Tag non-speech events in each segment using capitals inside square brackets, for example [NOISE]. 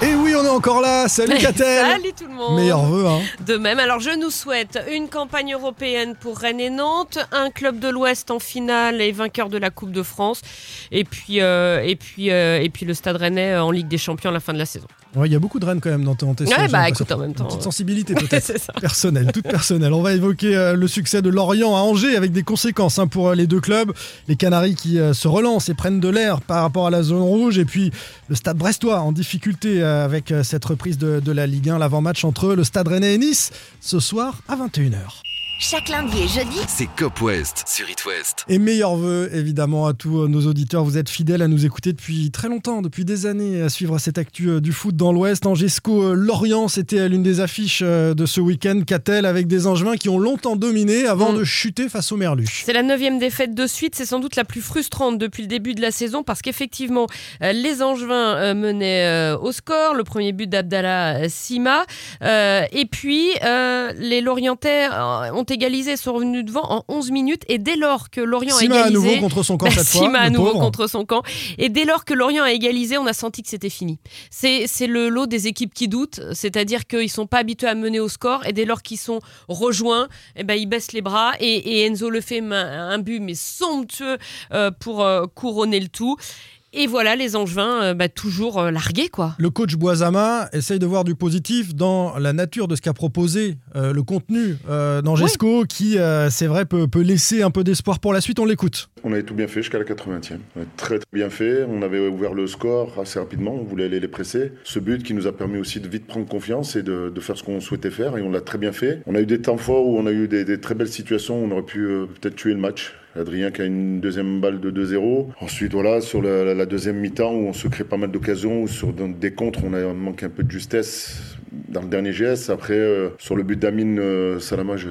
Et oui, on est encore là. Salut [LAUGHS] Catel. Salut tout le monde. Meilleurs vœux. Hein. De même, alors je nous souhaite une campagne européenne pour Rennes et Nantes, un club de l'Ouest en finale et vainqueur de la Coupe de France, et puis, euh, et puis, euh, et puis le Stade Rennais en Ligue des Champions à la fin de la saison. Ouais, il y a beaucoup de Rennes quand même dans ton tesson. Ouais, bah écoute, en même temps. Une petite euh, sensibilité [LAUGHS] peut-être. personnelle, toute personnelle. On va évoquer euh, le succès de Lorient à Angers avec des conséquences hein, pour euh, les deux clubs. Les Canaries qui euh, se relancent et prennent de l'air par rapport à la zone rouge. Et puis le stade brestois en difficulté euh, avec euh, cette reprise de, de la Ligue 1. L'avant-match entre le stade rennais et Nice ce soir à 21h. Chaque lundi et jeudi, C'est Cop West sur It West. Et meilleurs vœux évidemment à tous euh, nos auditeurs. Vous êtes fidèles à nous écouter depuis très longtemps, depuis des années, à suivre cette actu euh, du foot dans l'Ouest. Angesco euh, Lorient, c'était l'une des affiches de ce week-end. Catel avec des Angevins qui ont longtemps dominé avant Mm. de chuter face au Merluche. C'est la neuvième défaite de suite. C'est sans doute la plus frustrante depuis le début de la saison parce qu'effectivement, les Angevins menaient au score. Le premier but d'Abdallah Sima. Et puis, les Lorientais ont égalisé, sont revenus devant en 11 minutes. Et dès lors que Lorient a Sima à égalisé... nouveau contre son camp Bah, cette fois. Sima à le nouveau pauvre. contre son camp. Et dès lors que Lorient a égalisé, on a senti que c'était fini. C'est c'est le lot des équipes qui doutent, c'est-à-dire qu'ils sont pas habitués à mener au score et dès lors qu'ils sont rejoints, eh ben, ils baissent les bras et, et Enzo le fait un, un but mais somptueux euh, pour euh, couronner le tout. Et voilà les Angevins euh, bah, toujours euh, largués quoi. Le coach Boisama essaye de voir du positif dans la nature de ce qu'a proposé euh, le contenu euh, d'Angesco qui, euh, c'est vrai, peut, peut laisser un peu d'espoir pour la suite. On l'écoute. On avait tout bien fait jusqu'à la 80e. On avait très, très bien fait. On avait ouvert le score assez rapidement. On voulait aller les presser. Ce but qui nous a permis aussi de vite prendre confiance et de, de faire ce qu'on souhaitait faire. Et on l'a très bien fait. On a eu des temps forts où on a eu des, des très belles situations. où On aurait pu euh, peut-être tuer le match. Adrien qui a une deuxième balle de 2-0. Ensuite, voilà, sur la, deuxième mi-temps où on se crée pas mal d'occasions, où sur des contres, on manque un peu de justesse dans le dernier geste. Après, euh, sur le but d'Amin euh, Salama, je.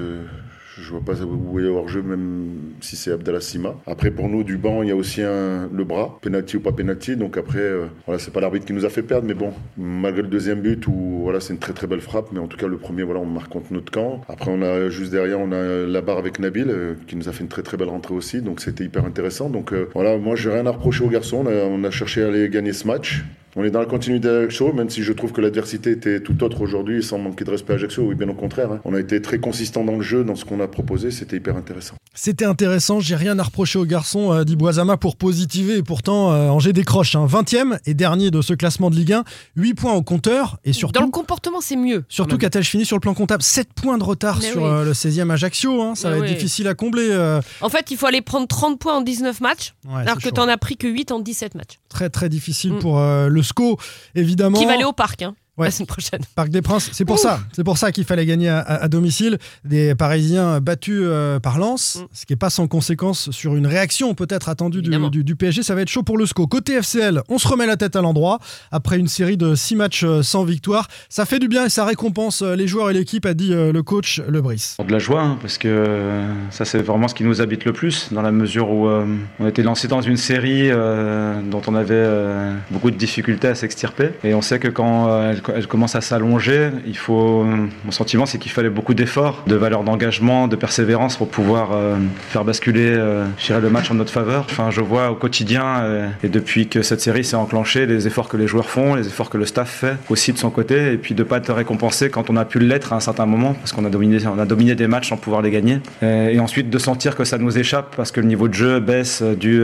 Je vois pas où est hors-jeu, même si c'est Abdallah Sima. Après, pour nous, du banc, il y a aussi le bras, penalty ou pas penalty. Donc après, euh, voilà, c'est pas l'arbitre qui nous a fait perdre, mais bon, malgré le deuxième but où voilà, c'est une très très belle frappe, mais en tout cas le premier, voilà, on marque contre notre camp. Après, on a juste derrière, on a la barre avec Nabil euh, qui nous a fait une très très belle rentrée aussi, donc c'était hyper intéressant. Donc euh, voilà, moi, j'ai rien à reprocher aux garçons. On a cherché à aller gagner ce match. On est dans la continuité d'Ajaccio, même si je trouve que l'adversité était tout autre aujourd'hui, sans manquer de respect à Ajaccio. Oui, bien au contraire. hein. On a été très consistant dans le jeu, dans ce qu'on a proposé. C'était hyper intéressant. C'était intéressant, j'ai rien à reprocher aux garçons euh, dit Boisama pour positiver et pourtant euh, Angers décroche un 20e et dernier de ce classement de Ligue 1, 8 points au compteur et Dans le surtout comportement c'est mieux. surtout quand même. qu'a-t-elle fini sur le plan comptable 7 points de retard Mais sur oui. euh, le 16e Ajaccio, hein, ça Mais va être difficile à combler. euh, En fait, il faut aller prendre 30 points en 19 matchs, ouais, alors que tu en as pris que 8 en 17 matchs. très très difficile Mm. pour euh, le SCO évidemment. Qui va aller au parc hein, Ouais. la semaine prochaine. Parc des Princes, c'est pour ça, c'est pour ça qu'il fallait gagner à, à- à domicile. Des Parisiens battus euh, par Lens, Mm. ce qui n'est pas sans conséquence sur une réaction peut-être attendue du, Évidemment. du- du PSG. Ça va être chaud pour le SCO. Côté FCL, on se remet la tête à l'endroit après une série de six matchs euh, sans victoire. Ça fait du bien et ça récompense euh, les joueurs et l'équipe, a dit euh, le coach Lebris. De la joie, hein, parce que euh, ça c'est vraiment ce qui nous habite le plus, dans la mesure où euh, on était lancé dans une série euh, dont on avait euh, beaucoup de difficultés à s'extirper. Et on sait que quand euh, elle, elle commence à s'allonger, il faut. Mon sentiment c'est qu'il fallait beaucoup d'efforts, de valeur d'engagement, de persévérance pour pouvoir euh, faire basculer euh, le match en notre faveur. Enfin, je vois au quotidien, euh, et depuis que cette série s'est enclenchée, les efforts que les joueurs font, les efforts que le staff fait aussi de son côté, et puis de pas être récompensé quand on a pu l'être à un certain moment, parce qu'on a dominé, on a dominé des matchs sans pouvoir les gagner. Euh, Et ensuite de sentir que ça nous échappe parce que le niveau de jeu baisse dû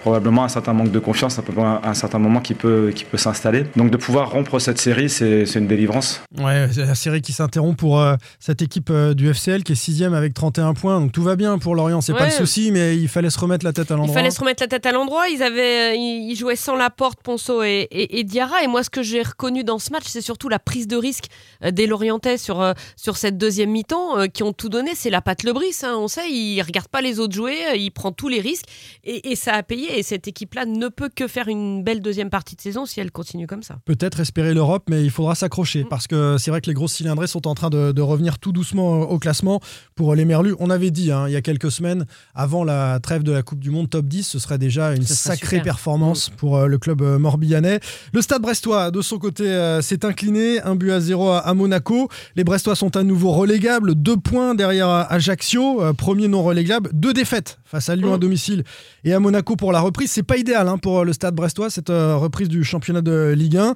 probablement à un certain manque de confiance, à un certain moment qui peut s'installer. Donc de pouvoir rompre cette série, c'est une délivrance. Ouais, c'est la série qui s'interrompt pour euh, cette équipe euh, du FCL qui est sixième avec 31 points. Donc tout va bien pour Lorient, c'est pas Ouais. le souci, mais il fallait se remettre la tête à Il l'endroit. fallait se remettre la tête à l'endroit. Ils avaient, euh, ils jouaient sans Laporte, Ponceau et, et, et Diarra. Et moi, ce que j'ai reconnu dans ce match, c'est surtout la prise de risque euh, des Lorientais sur euh, sur cette deuxième mi-temps, euh, qui ont tout donné. C'est la patte Lebris. Hein, on sait, il regarde pas les autres jouer, il prend tous les risques et, et ça a payé. Et cette équipe-là ne peut que faire une belle deuxième partie de saison si elle continue comme ça. Peut-être espérer l'Europe, mais il faudra s'accrocher Mm. parce que c'est vrai que les grosses cylindrées sont en train de, de revenir tout doucement au classement. Pour les Merlus, on avait dit hein, il y a quelques semaines, avant la trêve de la Coupe du Monde, top 10, ce serait déjà une sacrée super. performance pour euh, le club euh, morbihanais. Le stade brestois, de son côté, euh, s'est incliné, un but à zéro à, Monaco. Les Brestois sont à nouveau relégables, deux points derrière euh, Ajaccio, euh, premier non relégable, deux défaites face à Lyon à Mm. domicile et à Monaco pour la reprise. C'est pas idéal hein, pour euh, le stade brestois, cette euh, reprise du championnat de Ligue 1.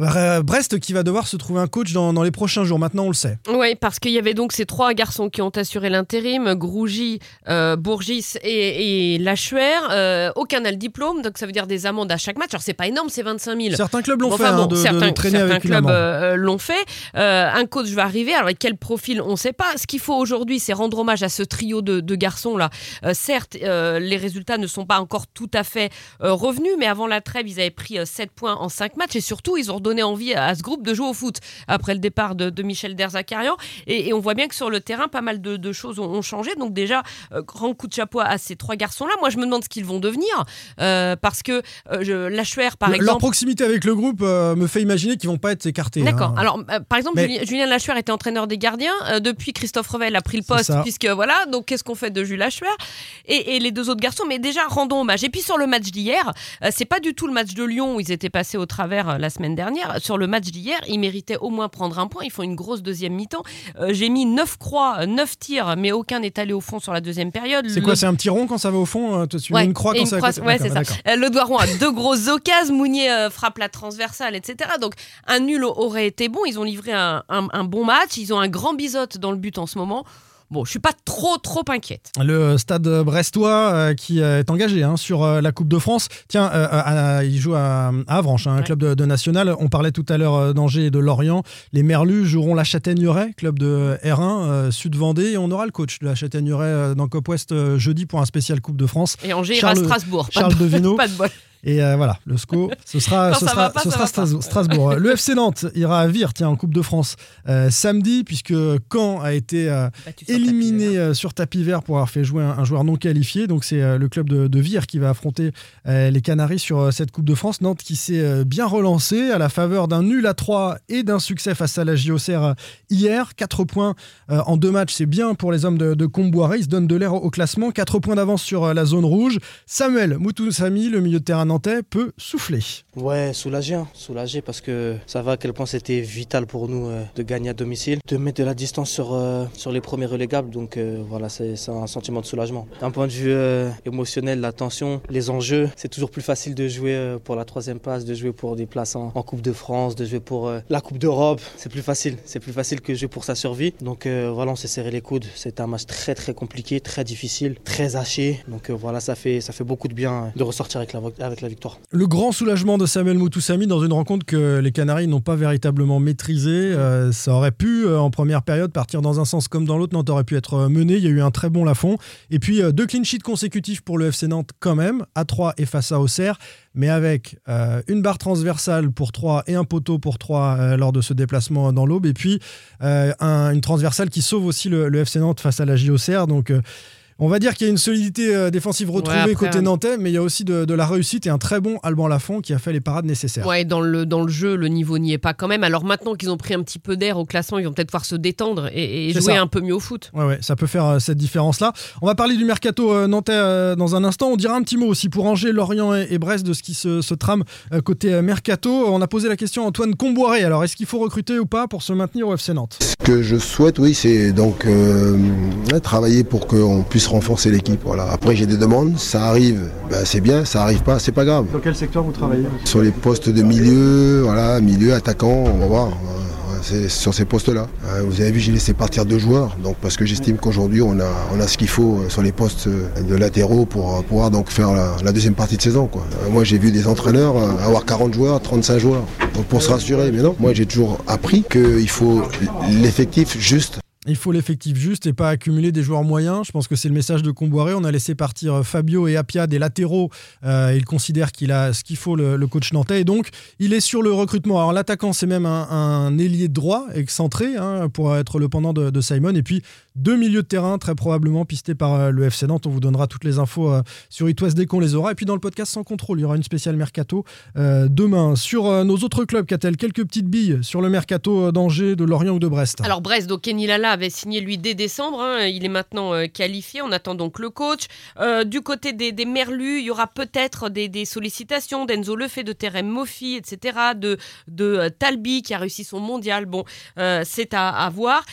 Euh, Brest qui va devoir se trouver un coach dans, dans les prochains jours, maintenant on le sait. Oui, parce qu'il y avait donc ces trois garçons qui ont assuré l'intérim, Grougy, euh, Bourgis et, et Lachuer. Euh, aucun n'a le diplôme, donc ça veut dire des amendes à chaque match. Alors c'est pas énorme, c'est 25 000. Certains clubs l'ont fait, hein, de, certains, de traîner certains avec une clubs euh, l'ont fait. Un coach va arriver. Alors, avec quel profil, on ne sait pas. Ce qu'il faut aujourd'hui, c'est rendre hommage à ce trio de, de garçons-là. Certes, euh, les résultats ne sont pas encore tout à fait euh, revenus, mais avant la trêve, ils avaient pris euh, 7 points en 5 matchs. Et surtout, ils ont redonné envie à, à ce groupe de jouer au foot après le départ de, de Michel Derzakarian. Et, et on voit bien que sur le terrain, pas mal de, de choses ont, ont changé. Donc, déjà, euh, grand coup de chapeau à ces trois garçons-là. Moi, je me demande ce qu'ils vont devenir. parce que je, Lachuer, par Le- exemple. Leur proximité avec le groupe me fait imaginer qu'ils vont pas être écartés. D'accord. hein. Alors, par exemple, Mais- Julien, Lachuer était entraîneur des gardiens. Depuis, Christophe Revel a pris le poste, puisque voilà. Donc, qu'est-ce qu'on fait de Julien Lachuer et, et les deux autres garçons Mais déjà, rendons hommage. Et puis, sur le match d'hier, euh, c'est pas du tout le match de Lyon où ils étaient passés au travers euh, la semaine dernière. Sur le match d'hier, ils méritaient au moins prendre un point. Ils font une grosse deuxième mi-temps. Euh, J'ai mis 9 croix, 9 tirs, mais aucun n'est allé au fond sur la deuxième période. C'est Le quoi C'est un petit rond quand ça va au fond Tu mets Ouais, une croix quand une ça croix- va côté ouais, c'est ça. Le Doiron a deux grosses occasions, Mounier euh, frappe la transversale, etc. Donc un nul aurait été bon. Ils ont livré un, un- un bon match. Ils ont un grand bisote dans le but en ce moment. Bon, je suis pas trop trop inquiète. Le stade brestois euh, qui euh, est engagé hein, sur euh, la Coupe de France. Tiens, euh, il joue à, à Avranches, hein, un Ouais. club de, de national. On parlait tout à l'heure d'Angers et de Lorient. Les Merlus joueront la Châtaigneraie, club de R1 euh, Sud-Vendée. Et on aura le coach de la Châtaigneraie dans Cop West jeudi pour un spécial Coupe de France. Et Angers Charles- ira à Strasbourg. Pas Charles de, Devino. [LAUGHS] pas de bol. Et euh, voilà, le SCO, [LAUGHS] ce sera, ce sera, pas, ce Strasbourg. Le FC Nantes ira à Vire, tiens, en Coupe de France euh, samedi, puisque Caen a été euh, éliminé tapis, sur tapis vert pour avoir fait jouer un, un joueur non qualifié. Donc c'est euh, le club de, de Vire qui va affronter euh, les Canaries sur euh, cette Coupe de France. Nantes qui s'est euh, bien relancé à la faveur d'un nul à 3 et d'un succès face à la JOCR hier. 4 points euh, en deux matchs, c'est bien pour les hommes de, de Comboiré. Ils se donnent de l'air au, au classement. 4 points d'avance sur euh, la zone rouge. Samuel Moutoussami, le milieu de terrain nantais, peut souffler. Ouais, soulagé, hein, soulagé parce que ça va à quel point c'était vital pour nous euh, de gagner à domicile, de mettre de la distance sur, euh, sur les premiers relégables. Donc euh, voilà, c'est un sentiment de soulagement. D'un point de vue émotionnel, la tension, les enjeux, c'est toujours plus facile de jouer pour la troisième place, de jouer pour des places en, Coupe de France, de jouer pour la Coupe d'Europe. C'est plus facile, c'est plus facile que jouer pour sa survie. Donc voilà, on s'est serré les coudes. C'était un match très très compliqué, très difficile, très haché. Donc voilà, ça fait, ça fait beaucoup de bien de ressortir avec la, vo- la victoire. Le grand soulagement de Samuel Moutoussami dans une rencontre que les Canaries n'ont pas véritablement maîtrisée. Euh, ça aurait pu, euh, en première période, partir dans un sens comme dans l'autre. Nantes aurait pu être euh, mené. Il y a eu un très bon Lafond. Et puis, deux clean sheets consécutifs pour le FC Nantes, quand même, à 3 et face à Auxerre. Mais avec une barre transversale pour 3 et un poteau pour 3 lors de ce déplacement dans l'Aube. Et puis, un- une transversale qui sauve aussi le, le FC Nantes face à la JOCR. Donc, on va dire qu'il y a une solidité euh, défensive retrouvée après, côté hein. nantais, mais il y a aussi de, de la réussite et un très bon Alban Lafont qui a fait les parades nécessaires. Ouais, dans le, dans le jeu, le niveau n'y est pas quand même. Alors maintenant qu'ils ont pris un petit peu d'air au classement, ils vont peut-être pouvoir se détendre et, jouer ça. un peu mieux au foot. Ouais, ouais, ça peut faire euh, cette différence-là. On va parler du mercato euh, nantais euh, dans un instant. On dira un petit mot aussi pour Angers, Lorient et, et Brest de ce qui se, se trame côté mercato. On a posé la question à Antoine Comboiré. Alors, est-ce qu'il faut recruter ou pas pour se maintenir au FC Nantes? Ce que je souhaite, oui, c'est donc euh, travailler pour qu'on puisse renforcer l'équipe. Voilà. Après, j'ai des demandes, ça arrive, ben, c'est bien, ça arrive pas, c'est pas grave. Dans quel secteur vous travaillez? Sur les postes de milieu, voilà, milieu, attaquant, on va voir. C'est sur ces postes-là. Euh, Vous avez vu, j'ai laissé partir deux joueurs, donc parce que j'estime qu'aujourd'hui on a, on a ce qu'il faut euh, sur les postes euh, de latéraux pour pouvoir donc faire la, la deuxième partie de saison. Quoi. Moi, j'ai vu des entraîneurs avoir 40 joueurs, 35 joueurs, donc pour se rassurer. Mais non, moi j'ai toujours appris qu'il faut l'effectif juste. Il faut l'effectif juste et pas accumuler des joueurs moyens. Je pense que c'est le message de Comboiré. On a laissé partir euh, Fabio et Apia des latéraux. Euh, il considère qu'il a ce qu'il faut, le, coach nantais. Et donc, il est sur le recrutement. Alors, l'attaquant, c'est même un, ailier droit, excentré, hein, pour être le pendant de Simon. Et puis, Deux milieux de terrain, très probablement pistés par euh, le FC Nantes. On vous donnera toutes les infos euh, sur It West dès qu'on les aura. Et puis dans le podcast sans contrôle, il y aura une spéciale mercato euh, demain. Sur nos autres clubs, qu'a-t-elle quelques petites billes sur le mercato d'Angers, de Lorient ou de Brest Alors Brest, donc Kenny Lala avait signé lui dès décembre, hein. il est maintenant qualifié, on attend donc le coach. Du côté des, des Merlus, il y aura peut-être des, des sollicitations d'Enzo Lefebvre, de Terem Moffi, etc., de, de Talbi qui a réussi son mondial, bon, c'est à, voir.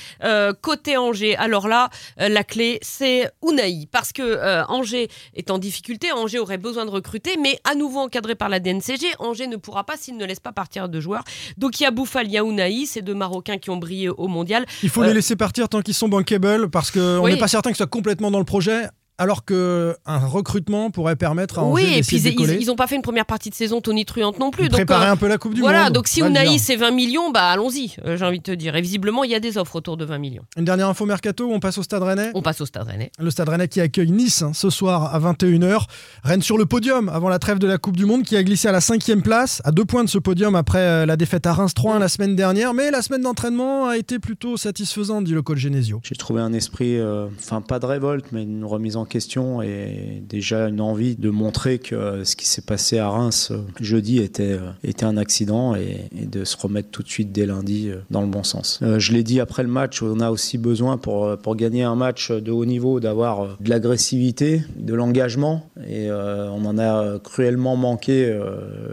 Côté Angers, alors là, euh, la clé c'est Unai, parce que euh, Angers est en difficulté, Angers aurait besoin de recruter, mais à nouveau encadré par la DNCG, Angers ne pourra pas s'il ne laisse pas partir de joueurs. Donc il y a Bouffal, il y a Unai, ces deux Marocains qui ont brillé au mondial. Il faut Euh, les laisser partir tant qu'ils sont bankable parce qu'on Oui. n'est pas certain qu'ils soient complètement dans le projet. Alors que un recrutement pourrait permettre à Angers Oui, et puis de ils, décoller. ils ont pas fait une première partie de saison Tony Truante non plus. Ils donc préparaient euh, un peu la Coupe du voilà, Monde. donc si Unai c'est 20 millions, bah allons-y, euh, j'ai envie de te dire. Et visiblement, il y a des offres autour de 20 millions. Une dernière info mercato, on passe au Stade Rennais. On passe au Stade Rennais. Le Stade Rennais qui accueille Nice hein, ce soir à 21h. Rennes sur le podium avant la trêve de la Coupe du Monde qui a glissé à la cinquième place, à deux points de ce podium après euh, la défaite à Reims 3 la semaine dernière. Mais la semaine d'entraînement a été plutôt satisfaisante, dit le coach Genesio. J'ai trouvé un esprit, euh, enfin pas de révolte, mais une remise en question et déjà une envie de montrer que ce qui s'est passé à Reims euh, jeudi était, euh, était un accident et, de se remettre tout de suite dès lundi euh, dans le bon sens. Je l'ai dit après le match, on a aussi besoin pour, pour gagner un match de haut niveau d'avoir de l'agressivité, de l'engagement et on en a cruellement manqué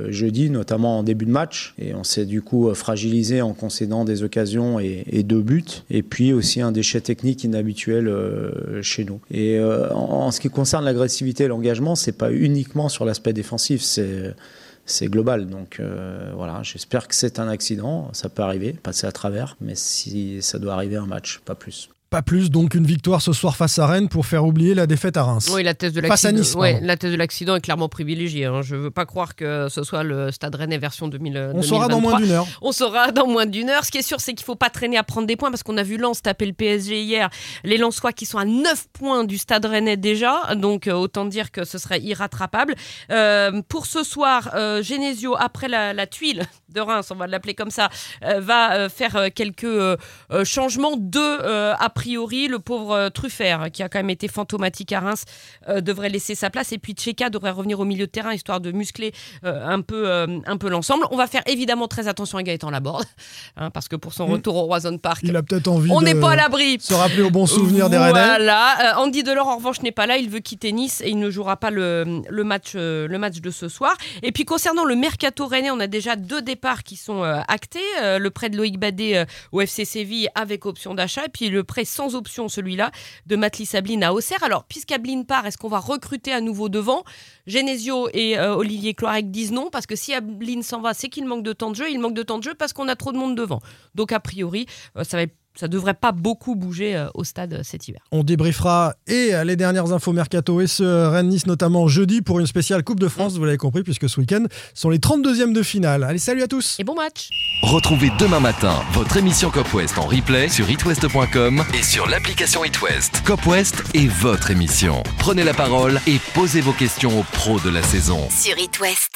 jeudi, notamment en début de match et on s'est du coup fragilisé en concédant des occasions et, et deux buts et puis aussi un déchet technique inhabituel chez nous. Et en, en ce qui concerne l'agressivité et l'engagement, c'est pas uniquement sur l'aspect défensif, c'est global. Donc euh, voilà, j'espère que c'est un accident, ça peut arriver, passer à travers, mais si ça doit arriver un match, pas plus. Pas plus donc une victoire ce soir face à Rennes pour faire oublier la défaite à Reims. Oui, la thèse de l'accident. Nice, ouais, pardon. la thèse de l'accident est clairement privilégiée. Hein. Je veux pas croire que ce soit le Stade Rennais version 2000. On saura dans moins d'une heure. On saura dans moins d'une heure. Ce qui est sûr, c'est qu'il faut pas traîner à prendre des points parce qu'on a vu Lens taper le PSG hier. Les Lensois qui sont à 9 points du Stade Rennais déjà. Donc euh, autant dire que ce serait irrattrapable. Euh, pour ce soir, euh, Genesio, après la, la tuile de Reims, on va l'appeler comme ça, euh, va euh, faire euh, quelques changements. Deux, a priori, le pauvre Truffert, qui a quand même été fantomatique à Reims, devrait laisser sa place. Et puis Tcheka devrait revenir au milieu de terrain, histoire de muscler un peu, un peu l'ensemble. On va faire évidemment très attention à Gaëtan Laborde, [LAUGHS] hein, parce que pour son retour au Roison Park, Il a peut-être envie on n'est pas à l'abri. se rappeler au bon souvenir des Rennais. Voilà. Andy Delors, en revanche, n'est pas là. Il veut quitter Nice et il ne jouera pas le, le match, le match de ce soir. Et puis, concernant le mercato rennais, on a déjà deux départs qui sont euh, actés. Euh, le prêt de Loïc Badet euh, au FC Séville avec option d'achat. Et puis, le prêt sans option, celui-là, de Matli Sabline à Auxerre. Alors, puisqu'Ablin part, est-ce qu'on va recruter à nouveau devant? Genesio et Olivier Cloirec disent non, parce que si Ablin s'en va, c'est qu'il manque de temps de jeu. Il manque de temps de jeu parce qu'on a trop de monde devant. Donc, a priori, ça va être- ça devrait pas beaucoup bouger euh, au stade euh, cet hiver. On débriefera et euh, les dernières infos mercato et ce Rennes-Nice notamment jeudi pour une spéciale Coupe de France, vous l'avez compris, puisque ce week-end sont les 32e de finale. Allez, salut à tous Et bon match Retrouvez demain matin votre émission Cop West en replay sur itwest.com et sur l'application itwest. Cop West est votre émission. Prenez la parole et posez vos questions aux pros de la saison. Sur It West.